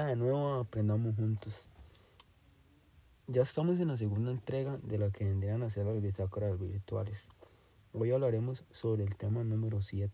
Hola de nuevo, aprendamos juntos. Ya estamos en la segunda entrega de la que vendrían a ser las bitácoras virtuales. Hoy hablaremos sobre el tema número 7.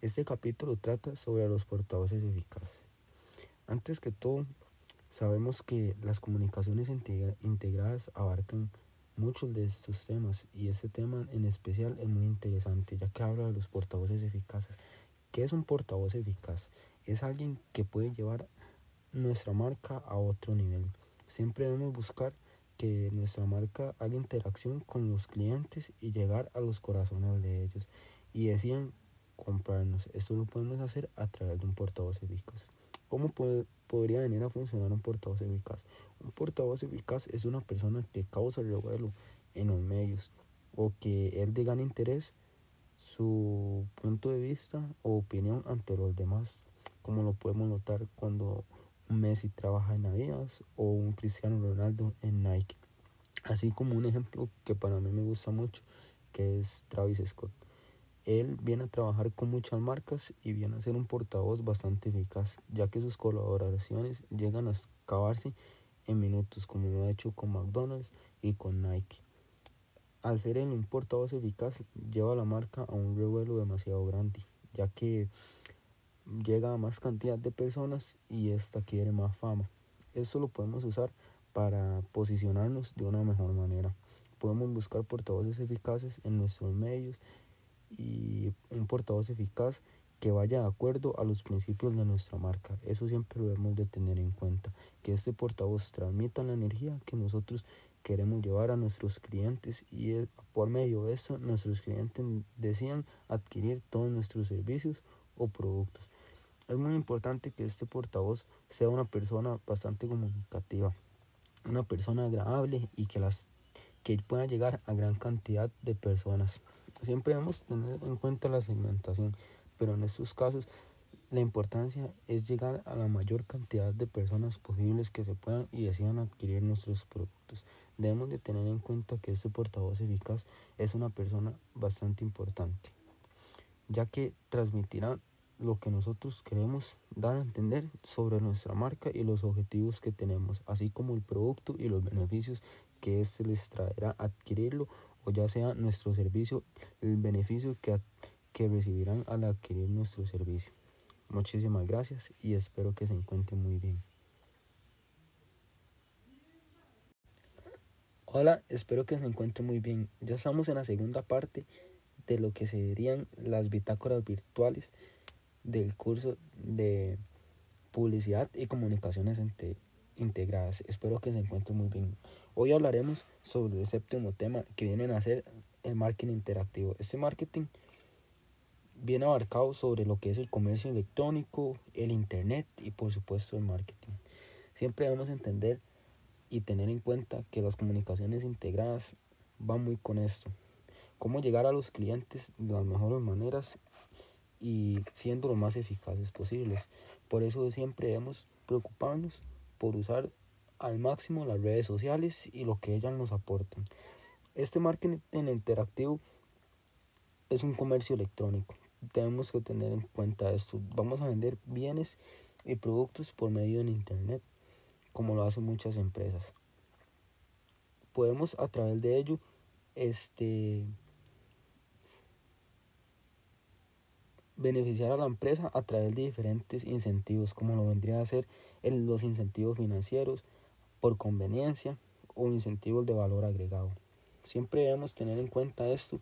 Este capítulo trata sobre los portavoces eficaces. Antes que todo, sabemos que las comunicaciones integradas abarcan muchos de estos temas y este tema en especial es muy interesante ya que habla de los portavoces eficaces. ¿Qué es un portavoz eficaz? Es alguien que puede llevar nuestra marca a otro nivel. Siempre debemos buscar que nuestra marca haga interacción con los clientes y llegar a los corazones de ellos y decían comprarnos. Esto lo podemos hacer a través de un portavoz eficaz. ¿Cómo podría venir a funcionar un portavoz eficaz? Un portavoz eficaz es una persona que causa revuelo en los medios o que él de gran interés su punto de vista o opinión ante los demás, como lo podemos notar cuando Messi trabaja en Adidas o un Cristiano Ronaldo en Nike. Así como un ejemplo que para mí me gusta mucho, que es Travis Scott. Él viene a trabajar con muchas marcas y viene a ser un portavoz bastante eficaz, ya que sus colaboraciones llegan a acabarse en minutos, como lo ha hecho con McDonald's y con Nike. Al ser él un portavoz eficaz, lleva la marca a un revuelo demasiado grande, ya que llega a más cantidad de personas y esta quiere más fama. Eso lo podemos usar para posicionarnos de una mejor manera. Podemos buscar portavoces eficaces en nuestros medios y un portavoz eficaz que vaya de acuerdo a los principios de nuestra marca. Eso siempre lo debemos de tener en cuenta, que este portavoz transmita la energía que nosotros queremos llevar a nuestros clientes y por medio de eso nuestros clientes decían adquirir todos nuestros servicios o productos. Es muy importante que este portavoz sea una persona bastante comunicativa, una persona agradable y que las que pueda llegar a gran cantidad de personas. Siempre debemos tener en cuenta la segmentación, pero en estos casos la importancia es llegar a la mayor cantidad de personas posibles que se puedan y decidan adquirir nuestros productos. Debemos de tener en cuenta que este portavoz eficaz es una persona bastante importante, ya que transmitirá lo que nosotros queremos dar a entender sobre nuestra marca y los objetivos que tenemos, así como el producto y los beneficios que éste les traerá adquirirlo o ya sea nuestro servicio, el beneficio que, que recibirán al adquirir nuestro servicio. Muchísimas gracias y espero que se encuentren muy bien. Hola, espero que se encuentren muy bien. Ya estamos en la segunda parte de lo que serían las bitácoras virtuales del curso de publicidad y comunicaciones integradas. Espero que se encuentren muy bien. Hoy hablaremos sobre el séptimo tema que viene a ser el marketing interactivo. Este marketing viene abarcado sobre lo que es el comercio electrónico, el internet y por supuesto el marketing. Siempre debemos entender y tener en cuenta que las comunicaciones integradas van muy con esto. Cómo llegar a los clientes de las mejores maneras y siendo lo más eficaces posibles. Por eso siempre debemos preocuparnos por usar al máximo las redes sociales y lo que ellas nos aportan. Este marketing interactivo es un comercio electrónico. Tenemos que tener en cuenta esto. Vamos a vender bienes y productos por medio de internet, como lo hacen muchas empresas. Podemos a través de ello este beneficiar a la empresa a través de diferentes incentivos, como lo vendría a ser los incentivos financieros por conveniencia o incentivos de valor agregado. Siempre debemos tener en cuenta esto,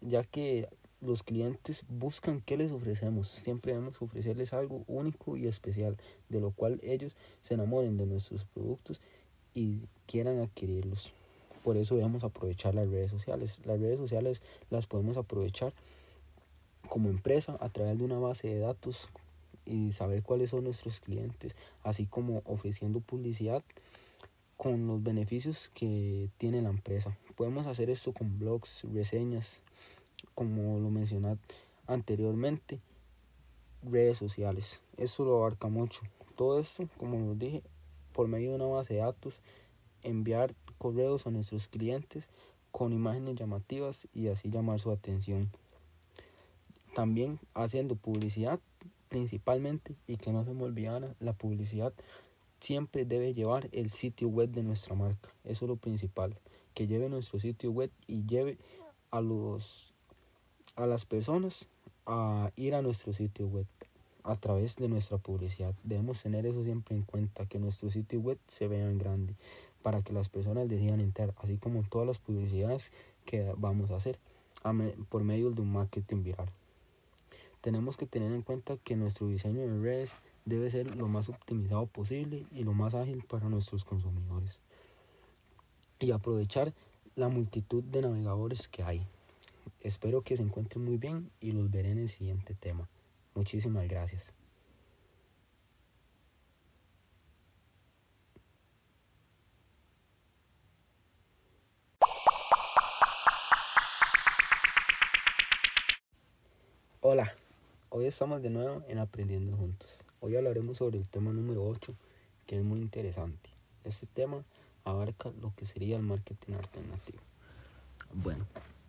ya que los clientes buscan qué les ofrecemos. Siempre debemos ofrecerles algo único y especial, de lo cual ellos se enamoren de nuestros productos y quieran adquirirlos. Por eso debemos aprovechar las redes sociales. Las redes sociales las podemos aprovechar como empresa a través de una base de datos y saber cuáles son nuestros clientes, así como ofreciendo publicidad con los beneficios que tiene la empresa. Podemos hacer esto con blogs, reseñas, como lo mencioné anteriormente, redes sociales. Eso lo abarca mucho. Todo esto, como les dije, por medio de una base de datos, enviar correos a nuestros clientes con imágenes llamativas y así llamar su atención. También haciendo publicidad principalmente, y que no se me olvidara, la publicidad siempre debe llevar el sitio web de nuestra marca. Eso es lo principal. Que lleve nuestro sitio web y lleve a los a las personas a ir a nuestro sitio web a través de nuestra publicidad. Debemos tener eso siempre en cuenta, que nuestro sitio web se vea en grande para que las personas decidan entrar, así como todas las publicidades que vamos a hacer por medio de un marketing viral. Tenemos que tener en cuenta que nuestro diseño de redes debe ser lo más optimizado posible y lo más ágil para nuestros consumidores. Y aprovechar la multitud de navegadores que hay. Espero que se encuentren muy bien y los veré en el siguiente tema. Muchísimas gracias. Hola, hoy estamos de nuevo en Aprendiendo Juntos. Hoy hablaremos sobre el tema número 8, que es muy interesante. Este tema abarca lo que sería el marketing alternativo. Bueno,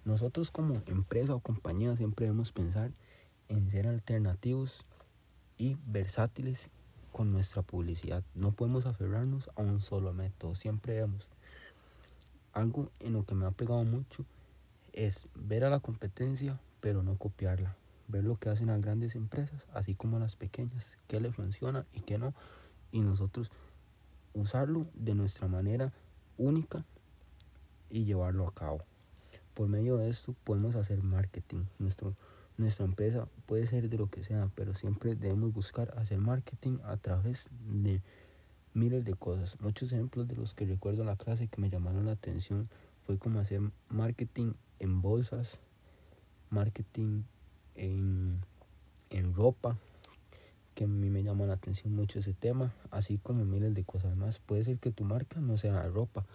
nosotros como empresa o compañía siempre debemos pensar en ser alternativos y versátiles con nuestra publicidad. No podemos aferrarnos a un solo método, siempre debemos. Algo en lo que me ha pegado mucho es ver a la competencia pero no copiarla ver lo que hacen las grandes empresas, así como las pequeñas, qué le funciona y qué no, y nosotros usarlo de nuestra manera única y llevarlo a cabo. Por medio de esto podemos hacer marketing. Nuestro, nuestra empresa puede ser de lo que sea, pero siempre debemos buscar hacer marketing a través de miles de cosas. Muchos ejemplos de los que recuerdo en la clase que me llamaron la atención fue como hacer marketing en bolsas, marketing en, ropa, que a mí me llama la atención mucho ese tema, así como miles de cosas más. Puede ser que tu marca no sea ropa,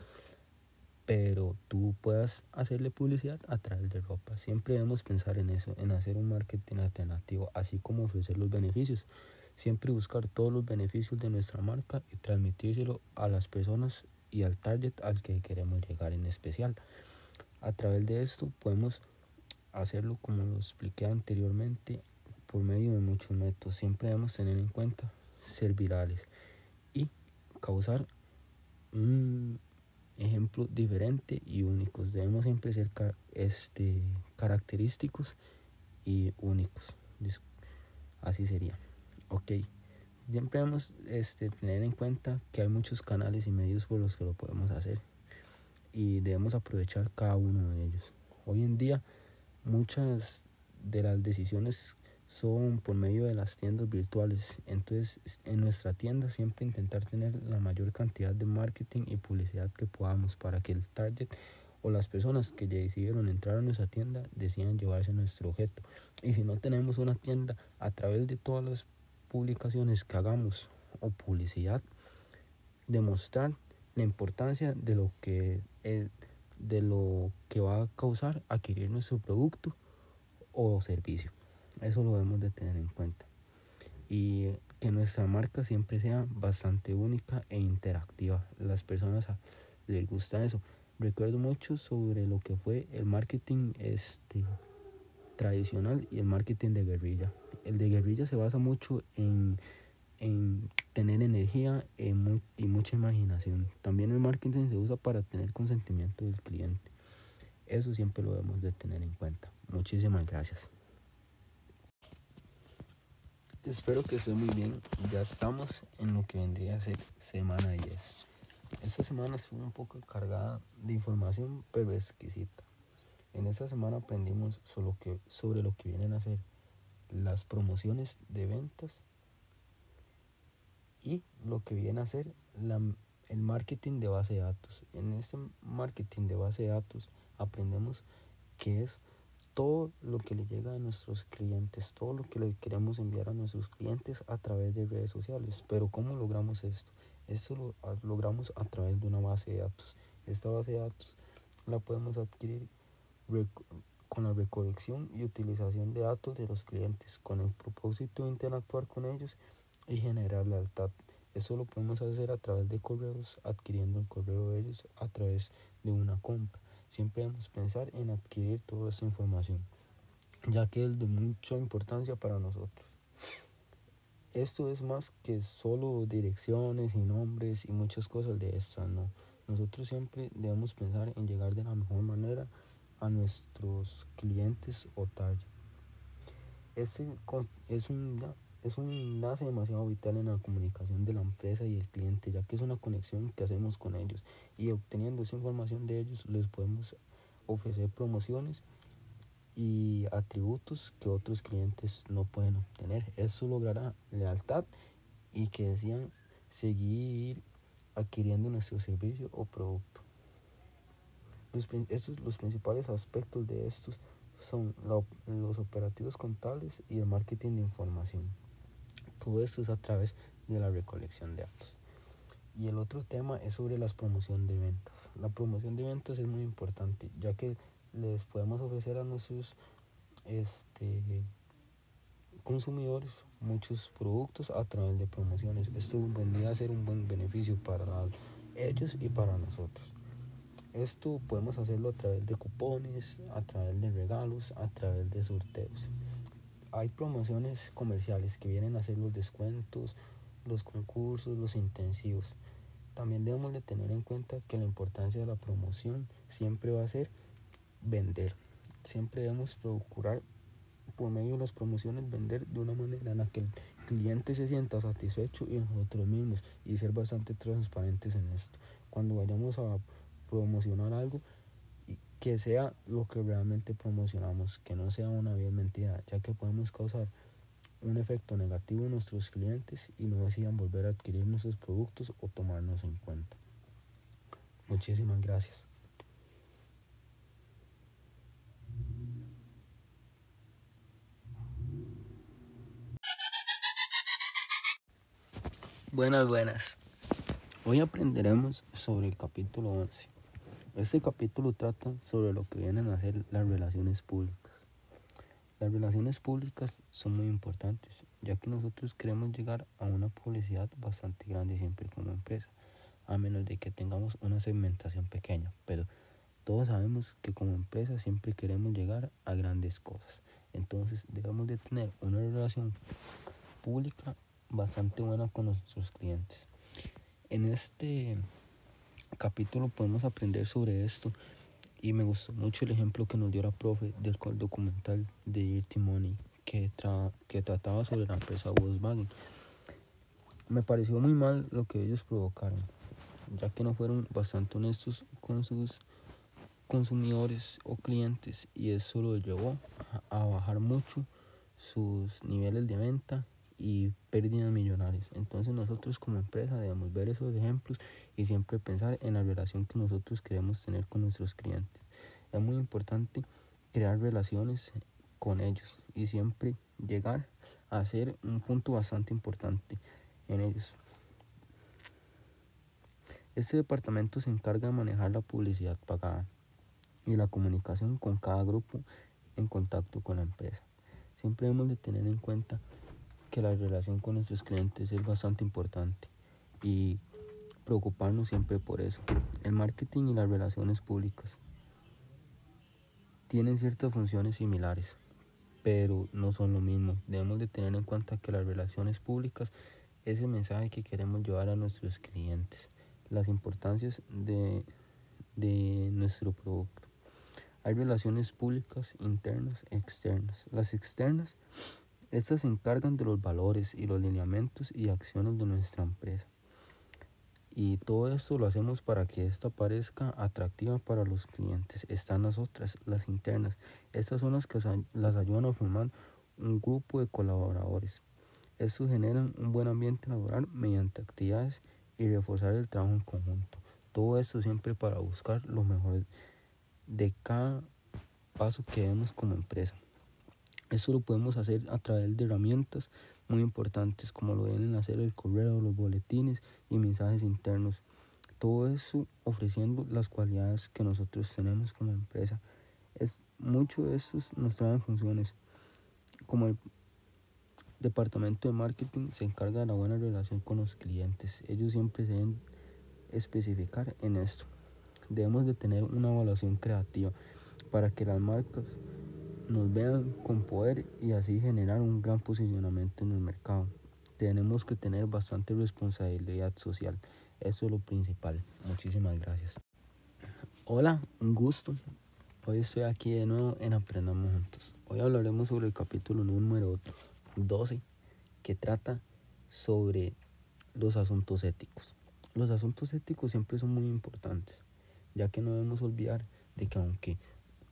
pero tú puedas hacerle publicidad a través de ropa. Siempre debemos pensar en eso, en hacer un marketing alternativo, así como ofrecer los beneficios. Siempre buscar todos los beneficios de nuestra marca y transmitírselo a las personas y al target al que queremos llegar en especial. A través de esto podemos hacerlo como lo expliqué anteriormente por medio de muchos métodos. Siempre debemos tener en cuenta ser virales y causar un ejemplo diferente y únicos. Debemos siempre ser este, característicos y únicos. Así sería. Ok. Siempre debemos este, tener en cuenta que hay muchos canales y medios por los que lo podemos hacer y debemos aprovechar cada uno de ellos. Hoy en día muchas de las decisiones son por medio de las tiendas virtuales. Entonces, en nuestra tienda siempre intentar tener la mayor cantidad de marketing y publicidad que podamos para que el target o las personas que ya decidieron entrar a nuestra tienda decidan llevarse nuestro objeto. Y si no tenemos una tienda, a través de todas las publicaciones que hagamos o publicidad, demostrar la importancia de lo que es de lo que va a causar adquirir nuestro producto o servicio. Eso lo debemos de tener en cuenta. Y que nuestra marca siempre sea bastante única e interactiva. Las personas les gusta eso. Recuerdo mucho sobre lo que fue el marketing este, tradicional y el marketing de guerrilla. El de guerrilla se basa mucho en en tener energía y mucha imaginación. También el marketing se usa para tener consentimiento del cliente. Eso siempre lo debemos de tener en cuenta. Muchísimas gracias. Espero que esté muy bien. Ya estamos en lo que vendría a ser semana 10. Esta semana estuvo un poco cargada de información, pero exquisita. En esta semana aprendimos sobre que, sobre lo que vienen a ser las promociones de ventas y lo que viene a ser el marketing de base de datos. En este marketing de base de datos aprendemos que es todo lo que le llega a nuestros clientes, todo lo que le queremos enviar a nuestros clientes a través de redes sociales. Pero ¿cómo logramos esto? Esto lo logramos a través de una base de datos. Esta base de datos la podemos adquirir con la recolección y utilización de datos de los clientes con el propósito de interactuar con ellos y generar lealtad. Eso lo podemos hacer a través de correos, adquiriendo el correo de ellos a través de una compra. Siempre debemos pensar en adquirir toda esta información, ya que es de mucha importancia para nosotros. Esto es más que solo direcciones y nombres y muchas cosas de estas, ¿no? Nosotros siempre debemos pensar en llegar de la mejor manera a nuestros clientes o target. Este es un, es un enlace demasiado vital en la comunicación de la empresa y el cliente, ya que es una conexión que hacemos con ellos y obteniendo esa información de ellos les podemos ofrecer promociones y atributos que otros clientes no pueden obtener. Eso logrará lealtad y que decían seguir adquiriendo nuestro servicio o producto. Los, estos, los principales aspectos de estos son los operativos contables y el marketing de información. Todo esto es a través de la recolección de datos. Y el otro tema es sobre la promoción de ventas. La promoción de ventas es muy importante, ya que les podemos ofrecer a nuestros este, consumidores muchos productos a través de promociones. Esto vendría a ser un buen beneficio para ellos y para nosotros. Esto podemos hacerlo a través de cupones, a través de regalos, a través de sorteos. Hay promociones comerciales que vienen a hacer los descuentos, los concursos, los intensivos. También debemos de tener en cuenta que la importancia de la promoción siempre va a ser vender. Siempre debemos procurar por medio de las promociones vender de una manera en la que el cliente se sienta satisfecho y nosotros mismos y ser bastante transparentes en esto. Cuando vayamos a promocionar algo, que sea lo que realmente promocionamos, que no sea una bien mentira, ya que podemos causar un efecto negativo en nuestros clientes y no decidan volver a adquirir nuestros productos o tomarnos en cuenta. Muchísimas gracias. Buenas, buenas. Hoy aprenderemos sobre el capítulo 11. Este capítulo trata sobre lo que vienen a ser las relaciones públicas. Las relaciones públicas son muy importantes, ya que nosotros queremos llegar a una publicidad bastante grande siempre como empresa, a menos de que tengamos una segmentación pequeña, pero todos sabemos que como empresa siempre queremos llegar a grandes cosas. Entonces debemos de tener una relación pública bastante buena con nuestros clientes. En este capítulo podemos aprender sobre esto y me gustó mucho el ejemplo que nos dio la profe del documental de Dirty Money que, que trataba sobre la empresa Volkswagen. Me pareció muy mal lo que ellos provocaron, ya que no fueron bastante honestos con sus consumidores o clientes y eso lo llevó a bajar mucho sus niveles de venta y pérdidas millonarias. Entonces nosotros como empresa debemos ver esos ejemplos y siempre pensar en la relación que nosotros queremos tener con nuestros clientes. Es muy importante crear relaciones con ellos y siempre llegar a ser un punto bastante importante en ellos. Este departamento se encarga de manejar la publicidad pagada y la comunicación con cada grupo en contacto con la empresa. Siempre debemos de tener en cuenta que la relación con nuestros clientes es bastante importante y preocuparnos siempre por eso. El marketing y las relaciones públicas tienen ciertas funciones similares, pero no son lo mismo. Debemos de tener en cuenta que las relaciones públicas es el mensaje que queremos llevar a nuestros clientes, las importancias de, de nuestro producto. Hay relaciones públicas internas externas. Las externas estas se encargan de los valores y los lineamientos y acciones de nuestra empresa. Y todo esto lo hacemos para que esta parezca atractiva para los clientes. Están las otras, las internas. Estas son las que las ayudan a formar un grupo de colaboradores. Estos generan un buen ambiente laboral mediante actividades y reforzar el trabajo en conjunto. Todo esto siempre para buscar lo mejor de cada paso que demos como empresa. Esto lo podemos hacer a través de herramientas muy importantes como lo a hacer el correo, los boletines y mensajes internos. Todo eso ofreciendo las cualidades que nosotros tenemos como empresa. Es, mucho de eso nos traen funciones. Como el departamento de marketing se encarga de la buena relación con los clientes. Ellos siempre se deben especificar en esto. Debemos de tener una evaluación creativa para que las marcas nos vean con poder y así generar un gran posicionamiento en el mercado. tenemos que tener bastante responsabilidad social. Eso es lo principal. Muchísimas gracias. Hola, un gusto. Hoy estoy aquí de nuevo en Aprendamos Juntos. Hoy hablaremos sobre el capítulo número 12 que trata sobre los asuntos éticos. Los asuntos éticos siempre son muy importantes, ya que no debemos olvidar de que aunque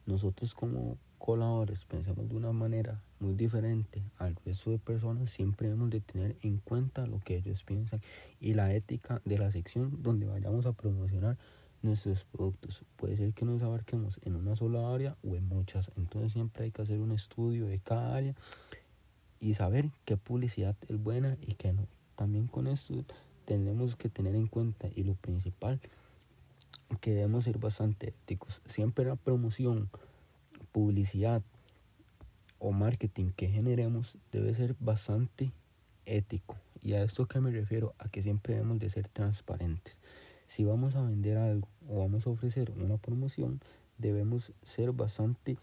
nosotros como coladores pensamos de una manera muy diferente al resto de personas, siempre debemos de tener en cuenta lo que ellos piensan y la ética de la sección donde vayamos a promocionar nuestros productos. Puede ser que nos abarquemos en una sola área o en muchas. Entonces siempre hay que hacer un estudio de cada área y saber qué publicidad es buena y qué no. También con esto tenemos que tener en cuenta y lo principal que debemos ser bastante éticos. Siempre la promoción, publicidad o marketing que generemos debe ser bastante ético. Y a esto que me refiero, a que siempre debemos de ser transparentes. Si vamos a vender algo o vamos a ofrecer una promoción, debemos ser bastante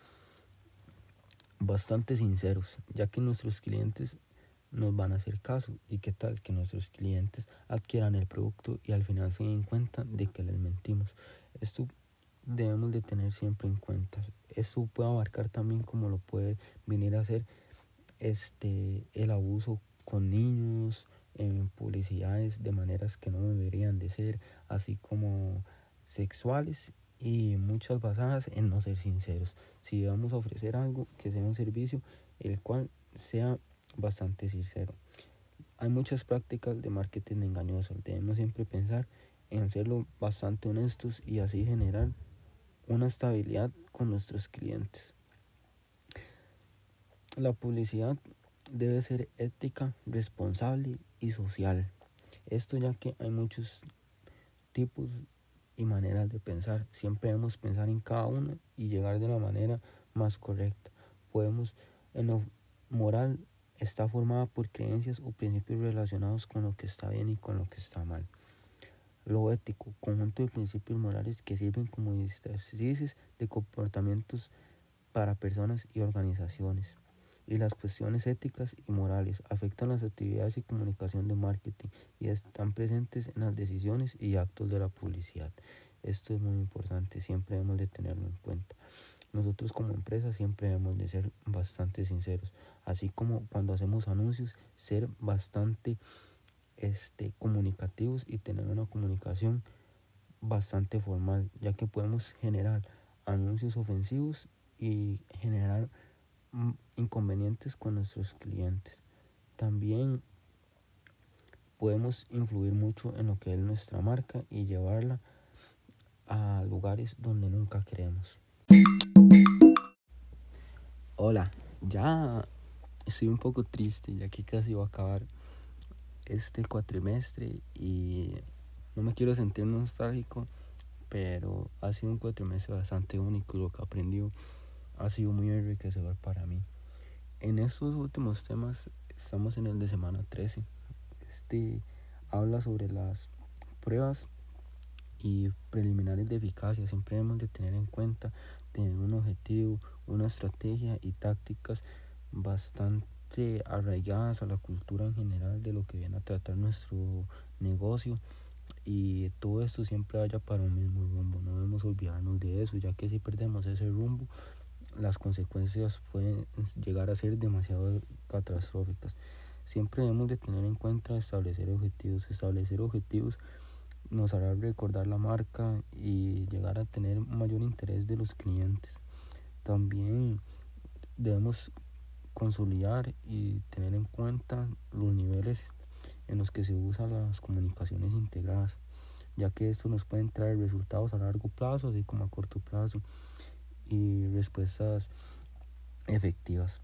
bastante sinceros, ya que nuestros clientes nos van a hacer caso y qué tal que nuestros clientes adquieran el producto y al final se den cuenta de que les mentimos. Esto debemos de tener siempre en cuenta. Esto puede abarcar también como lo puede venir a hacer este el abuso con niños, en publicidades de maneras que no deberían de ser, así como sexuales y muchas basadas en no ser sinceros. Si vamos a ofrecer algo que sea un servicio el cual sea bastante sincero. Hay muchas prácticas de marketing engañoso. Debemos siempre pensar en hacerlo bastante honestos y así generar una estabilidad con nuestros clientes. La publicidad debe ser ética, responsable y social. Esto ya que hay muchos tipos y maneras de pensar. Siempre debemos pensar en cada uno y llegar de la manera más correcta. Podemos, en lo moral, está formada por creencias o principios relacionados con lo que está bien y con lo que está mal. Lo ético, conjunto de principios morales que sirven como directrices de comportamientos para personas y organizaciones y las cuestiones éticas y morales afectan las actividades y comunicación de marketing y están presentes en las decisiones y actos de la publicidad. Esto es muy importante, siempre debemos de tenerlo en cuenta. Nosotros como empresa siempre debemos de ser bastante sinceros, así como cuando hacemos anuncios, ser bastante este, comunicativos y tener una comunicación bastante formal, ya que podemos generar anuncios ofensivos y generar inconvenientes con nuestros clientes. También podemos influir mucho en lo que es nuestra marca y llevarla a lugares donde nunca queremos. Hola, ya estoy un poco triste ya que casi va a acabar este cuatrimestre y no me quiero sentir nostálgico, pero ha sido un cuatrimestre bastante único y lo que aprendido ha sido muy enriquecedor para mí. En estos últimos temas estamos en el de semana 13. Este habla sobre las pruebas y preliminares de eficacia. Siempre debemos de tener en cuenta tener un objetivo, una estrategia y tácticas bastante arraigadas a la cultura en general de lo que viene a tratar nuestro negocio y todo esto siempre vaya para un mismo rumbo. No debemos olvidarnos de eso, ya que si perdemos ese rumbo, las consecuencias pueden llegar a ser demasiado catastróficas. Siempre debemos de tener en cuenta establecer objetivos. Establecer objetivos nos hará recordar la marca y llegar a tener mayor interés de los clientes. También debemos consolidar y tener en cuenta los niveles en los que se usan las comunicaciones integradas, ya que esto nos puede traer resultados a largo plazo, así como a corto plazo y respuestas efectivas.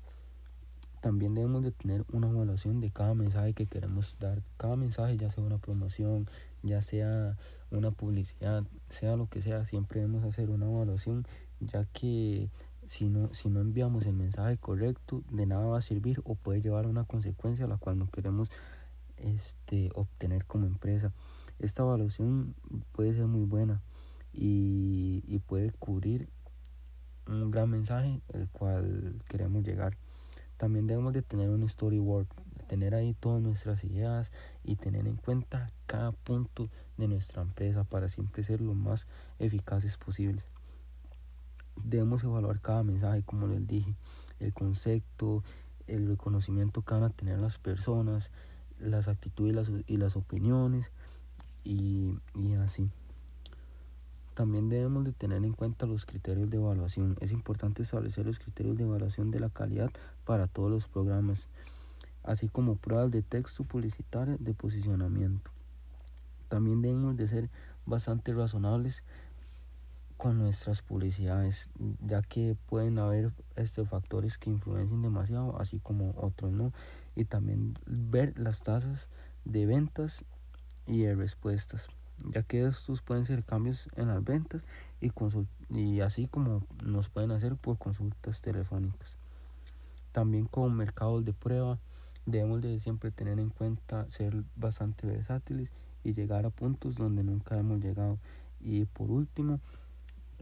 También debemos de tener una evaluación de cada mensaje que queremos dar. Cada mensaje, ya sea una promoción, ya sea una publicidad, sea lo que sea, siempre debemos hacer una evaluación, ya que si no, si no enviamos el mensaje correcto, de nada va a servir o puede llevar a una consecuencia a la cual no queremos este, obtener como empresa. Esta evaluación puede ser muy buena y, puede cubrir un gran mensaje el cual queremos llegar. También debemos de tener un storyboard. tener ahí todas nuestras ideas y tener en cuenta cada punto de nuestra empresa para siempre ser lo más eficaces posibles. Debemos evaluar cada mensaje, como les dije, el concepto, el reconocimiento que van a tener las personas, las actitudes y las, y las opiniones y, y así. También debemos de tener en cuenta los criterios de evaluación. Es importante establecer los criterios de evaluación de la calidad para todos los programas, así como pruebas de texto publicitario de posicionamiento. También debemos de ser bastante razonables con nuestras publicidades, ya que pueden haber este, factores que influencien demasiado, así como otros no, y también ver las tasas de ventas y de respuestas, ya que estos pueden ser cambios en las ventas y, y así como nos pueden hacer por consultas telefónicas. También con mercados de prueba debemos de siempre tener en cuenta ser bastante versátiles y llegar a puntos donde nunca hemos llegado. Y por último,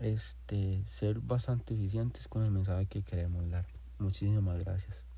este, ser bastante eficientes con el mensaje que queremos dar. Muchísimas gracias.